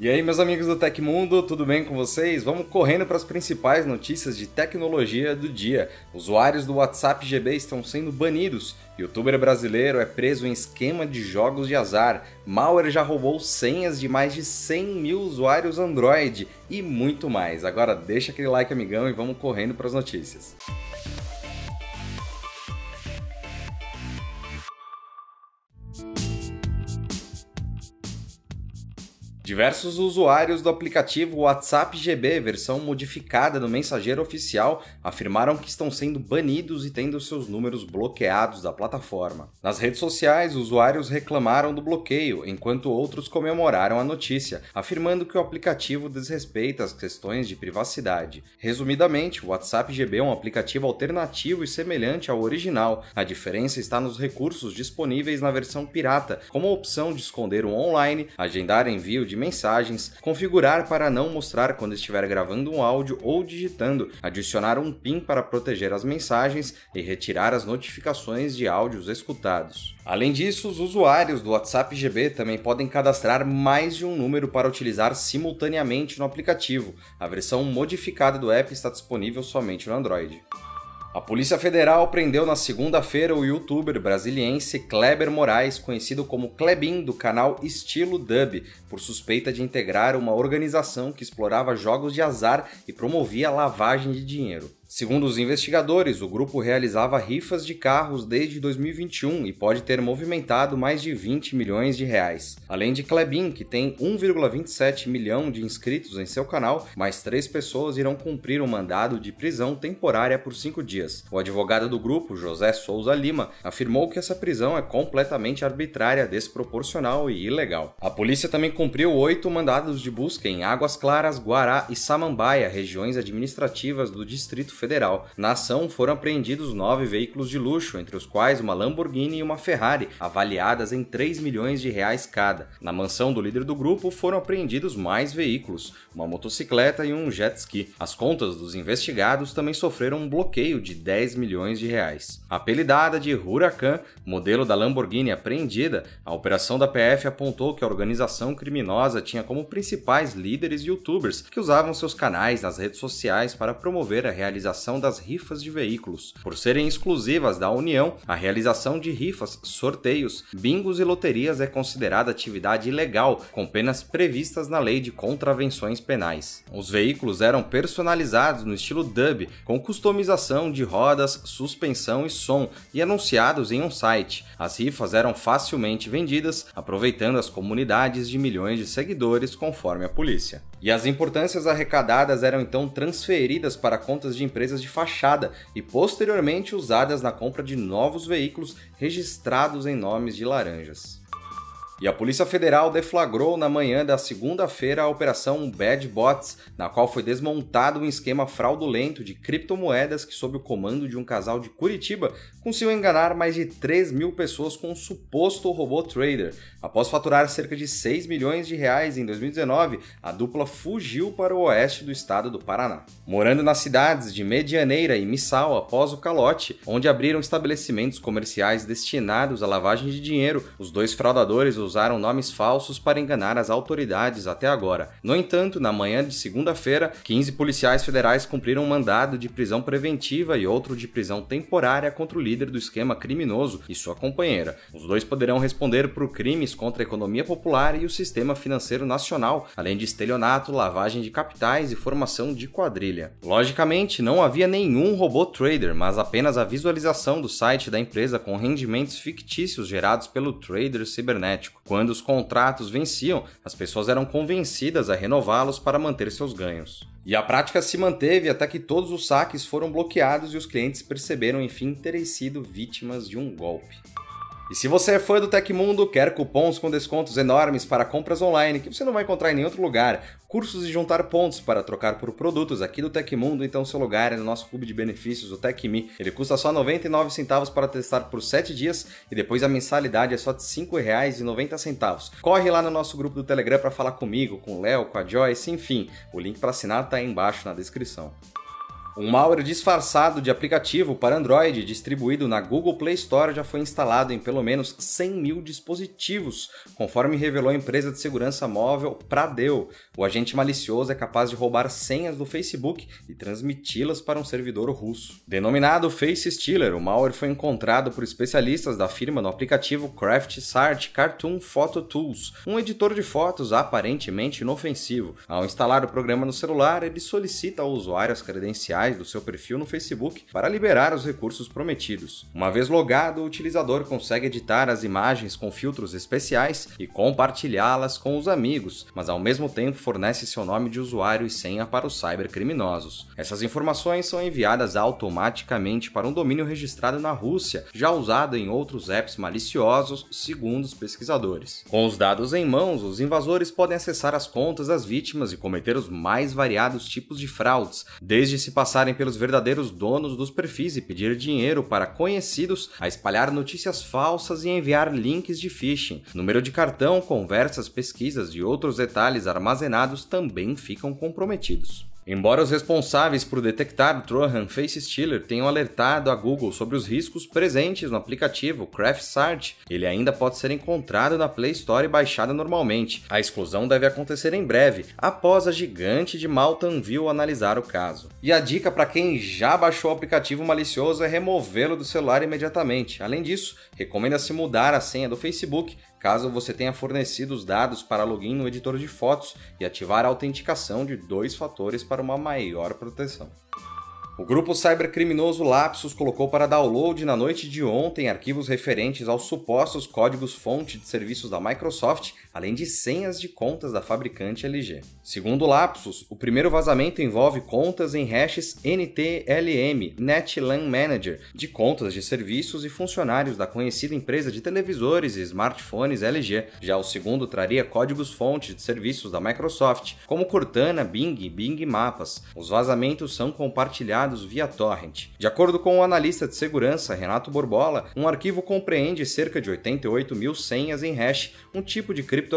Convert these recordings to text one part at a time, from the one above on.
E aí, meus amigos do Tecmundo, tudo bem com vocês? Vamos correndo para as principais notícias de tecnologia do dia. Usuários do WhatsApp GB estão sendo banidos. Youtuber brasileiro é preso em esquema de jogos de azar. Malware já roubou senhas de mais de 100 mil usuários Android e muito mais. Agora deixa aquele like, amigão, e vamos correndo para as notícias. Diversos usuários do aplicativo WhatsApp GB, versão modificada do mensageiro oficial, afirmaram que estão sendo banidos e tendo seus números bloqueados da plataforma. Nas redes sociais, usuários reclamaram do bloqueio, enquanto outros comemoraram a notícia, afirmando que o aplicativo desrespeita as questões de privacidade. Resumidamente, o WhatsApp GB é um aplicativo alternativo e semelhante ao original. A diferença está nos recursos disponíveis na versão pirata, como a opção de esconder o online, agendar envio de mensagens, configurar para não mostrar quando estiver gravando um áudio ou digitando, adicionar um PIN para proteger as mensagens e retirar as notificações de áudios escutados. Além disso, os usuários do WhatsApp GB também podem cadastrar mais de um número para utilizar simultaneamente no aplicativo. A versão modificada do app está disponível somente no Android. A Polícia Federal prendeu na segunda-feira o youtuber brasiliense Kleber Moraes, conhecido como Klebin, do canal Estilo Dub, por suspeita de integrar uma organização que explorava jogos de azar e promovia lavagem de dinheiro. Segundo os investigadores, o grupo realizava rifas de carros desde 2021 e pode ter movimentado mais de 20 milhões de reais. Além de Klebin, que tem 1,27 milhão de inscritos em seu canal, mais três pessoas irão cumprir um mandado de prisão temporária por cinco dias. O advogado do grupo, José Souza Lima, afirmou que essa prisão é completamente arbitrária, desproporcional e ilegal. A polícia também cumpriu oito mandados de busca em Águas Claras, Guará e Samambaia, regiões administrativas do Distrito Federal. Na ação foram apreendidos nove veículos de luxo, entre os quais uma Lamborghini e uma Ferrari, avaliadas em 3 milhões de reais cada. Na mansão do líder do grupo foram apreendidos mais veículos, uma motocicleta e um jet ski. As contas dos investigados também sofreram um bloqueio de 10 milhões de reais. Apelidada de Huracan, modelo da Lamborghini apreendida, a operação da PF apontou que a organização criminosa tinha como principais líderes youtubers que usavam seus canais nas redes sociais para promover a realização realização das rifas de veículos. Por serem exclusivas da União, a realização de rifas, sorteios, bingos e loterias é considerada atividade ilegal, com penas previstas na Lei de Contravenções Penais. Os veículos eram personalizados no estilo dub, com customização de rodas, suspensão e som, e anunciados em um site. As rifas eram facilmente vendidas, aproveitando as comunidades de milhões de seguidores, conforme a polícia. E as importâncias arrecadadas eram então transferidas para contas de empresas de fachada e posteriormente usadas na compra de novos veículos registrados em nomes de laranjas. E a Polícia Federal deflagrou na manhã da segunda-feira a Operação Bad Bots, na qual foi desmontado um esquema fraudulento de criptomoedas que, sob o comando de um casal de Curitiba, conseguiu enganar mais de 3 mil pessoas com um suposto robô trader. Após faturar cerca de 6 milhões de reais em 2019, a dupla fugiu para o oeste do estado do Paraná. Morando nas cidades de Medianeira e Missal após o calote, onde abriram estabelecimentos comerciais destinados à lavagem de dinheiro, os dois fraudadores usaram nomes falsos para enganar as autoridades até agora. No entanto, na manhã de segunda-feira, 15 policiais federais cumpriram um mandado de prisão preventiva e outro de prisão temporária contra o líder do esquema criminoso e sua companheira. Os dois poderão responder por crimes contra a economia popular e o sistema financeiro nacional, além de estelionato, lavagem de capitais e formação de quadrilha. Logicamente, não havia nenhum robô trader, mas apenas a visualização do site da empresa com rendimentos fictícios gerados pelo trader cibernético. Quando os contratos venciam, as pessoas eram convencidas a renová-los para manter seus ganhos. E a prática se manteve até que todos os saques foram bloqueados e os clientes perceberam enfim terem sido vítimas de um golpe. E se você é fã do Tecmundo, quer cupons com descontos enormes para compras online que você não vai encontrar em nenhum outro lugar, cursos e juntar pontos para trocar por produtos aqui do Tecmundo, então seu lugar é no nosso clube de benefícios, o TecMe. Ele custa só 99 centavos para testar por 7 dias e depois a mensalidade é só de R$ 5,90. Corre lá no nosso grupo do Telegram para falar comigo, com o Léo, com a Joyce, enfim, o link para assinar está aí embaixo na descrição. Um malware disfarçado de aplicativo para Android distribuído na Google Play Store já foi instalado em pelo menos 100 mil dispositivos, conforme revelou a empresa de segurança móvel Pradeu. O agente malicioso é capaz de roubar senhas do Facebook e transmiti-las para um servidor russo. Denominado Face Stealer, o malware foi encontrado por especialistas da firma no aplicativo Craft Search Cartoon Photo Tools, um editor de fotos aparentemente inofensivo. Ao instalar o programa no celular, ele solicita ao usuário as credenciais do seu perfil no Facebook para liberar os recursos prometidos. Uma vez logado, o utilizador consegue editar as imagens com filtros especiais e compartilhá-las com os amigos, mas ao mesmo tempo fornece seu nome de usuário e senha para os cybercriminosos. Essas informações são enviadas automaticamente para um domínio registrado na Rússia, já usado em outros apps maliciosos, segundo os pesquisadores. Com os dados em mãos, os invasores podem acessar as contas das vítimas e cometer os mais variados tipos de fraudes, desde se passar passarem pelos verdadeiros donos dos perfis e pedir dinheiro para conhecidos a espalhar notícias falsas e enviar links de phishing. Número de cartão, conversas, pesquisas e outros detalhes armazenados também ficam comprometidos. Embora os responsáveis por detectar o Trojan Face Stealer tenham alertado a Google sobre os riscos presentes no aplicativo Craft Search, ele ainda pode ser encontrado na Play Store e baixado normalmente. A exclusão deve acontecer em breve, após a gigante de Mountain View analisar o caso. E a dica para quem já baixou o aplicativo malicioso é removê-lo do celular imediatamente. Além disso, recomenda-se mudar a senha do Facebook caso você tenha fornecido os dados para login no editor de fotos e ativar a autenticação de dois fatores para uma maior proteção. O grupo cybercriminoso Lapsus colocou para download na noite de ontem arquivos referentes aos supostos códigos-fonte de serviços da Microsoft, além de senhas de contas da fabricante LG. Segundo Lapsus, o primeiro vazamento envolve contas em hashes NTLM, NetLAN Manager, de contas de serviços e funcionários da conhecida empresa de televisores e smartphones LG. Já o segundo traria códigos-fonte de serviços da Microsoft, como Cortana, Bing e Bing Mapas. Os vazamentos são compartilhados via torrent. De acordo com o analista de segurança Renato Borbola, um arquivo compreende cerca de 88 mil senhas em hash, um tipo de criptografia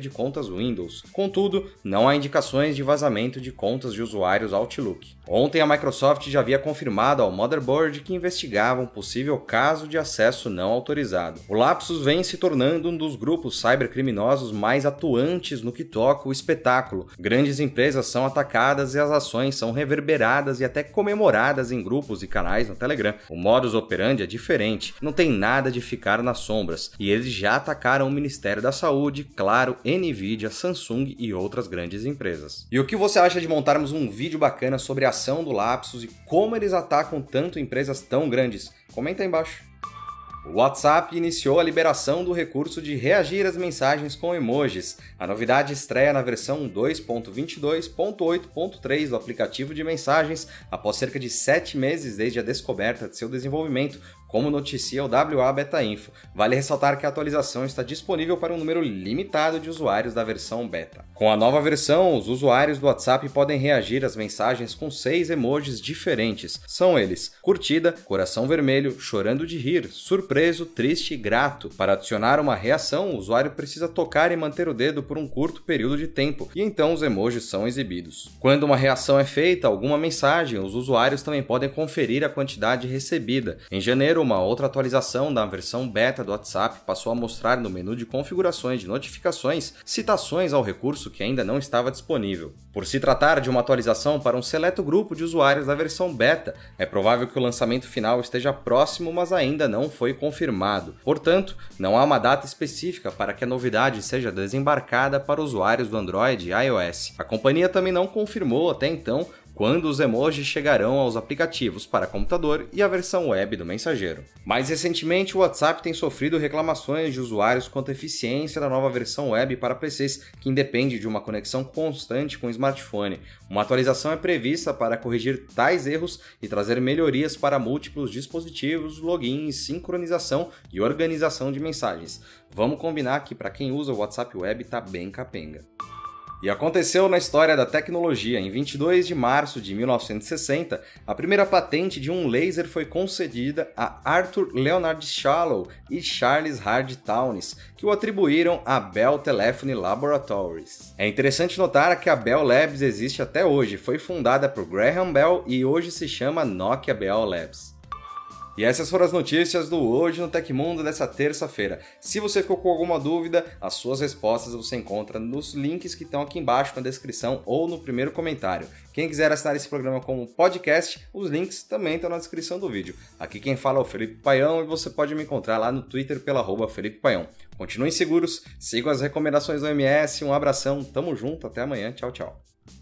de contas Windows. Contudo, não há indicações de vazamento de contas de usuários Outlook. Ontem a Microsoft já havia confirmado ao Motherboard que investigava um possível caso de acesso não autorizado. O Lapsus vem se tornando um dos grupos cybercriminosos mais atuantes no que toca o espetáculo. Grandes empresas são atacadas e as ações são reverberadas e até comemoradas em grupos e canais no Telegram. O modus operandi é diferente, não tem nada de ficar nas sombras, e eles já atacaram o Ministério da Saúde, claro, Nvidia, Samsung e outras grandes empresas. E o que você acha de montarmos um vídeo bacana sobre a ação do Lapsus e como eles atacam tanto empresas tão grandes? Comenta aí embaixo. O WhatsApp iniciou a liberação do recurso de reagir às mensagens com emojis. A novidade estreia na versão 2.22.8.3 do aplicativo de mensagens após cerca de sete meses desde a descoberta de seu desenvolvimento, como noticia o WA Beta Info. Vale ressaltar que a atualização está disponível para um número limitado de usuários da versão beta. Com a nova versão, os usuários do WhatsApp podem reagir às mensagens com seis emojis diferentes. São eles: curtida, coração vermelho, chorando de rir, surpreso, triste e grato. Para adicionar uma reação, o usuário precisa tocar e manter o dedo por um curto período de tempo, e então os emojis são exibidos. Quando uma reação é feita alguma mensagem, os usuários também podem conferir a quantidade recebida. Em janeiro, uma outra atualização da versão beta do WhatsApp passou a mostrar no menu de configurações de notificações citações ao recurso que ainda não estava disponível. Por se tratar de uma atualização para um seleto grupo de usuários da versão beta, é provável que o lançamento final esteja próximo, mas ainda não foi confirmado. Portanto, não há uma data específica para que a novidade seja desembarcada para usuários do Android e iOS. A companhia também não confirmou até então quando os emojis chegarão aos aplicativos para computador e a versão web do mensageiro. Mais recentemente, o WhatsApp tem sofrido reclamações de usuários quanto à eficiência da nova versão web para PCs, que independe de uma conexão constante com o smartphone. Uma atualização é prevista para corrigir tais erros e trazer melhorias para múltiplos dispositivos, login, sincronização e organização de mensagens. Vamos combinar que para quem usa o WhatsApp Web tá bem capenga. E aconteceu na história da tecnologia. Em 22 de março de 1960, a primeira patente de um laser foi concedida a Arthur Leonard Shallow e Charles Hard Townes, que o atribuíram à Bell Telephone Laboratories. É interessante notar que a Bell Labs existe até hoje, foi fundada por Graham Bell e hoje se chama Nokia Bell Labs. E essas foram as notícias do Hoje no Tecmundo dessa terça-feira. Se você ficou com alguma dúvida, as suas respostas você encontra nos links que estão aqui embaixo na descrição ou no primeiro comentário. Quem quiser assinar esse programa como podcast, os links também estão na descrição do vídeo. Aqui quem fala é o Felipe Paião e você pode me encontrar lá no Twitter pela arroba Felipe Paião. Continuem seguros, sigam as recomendações do MS, um abração, tamo junto, até amanhã, tchau, tchau.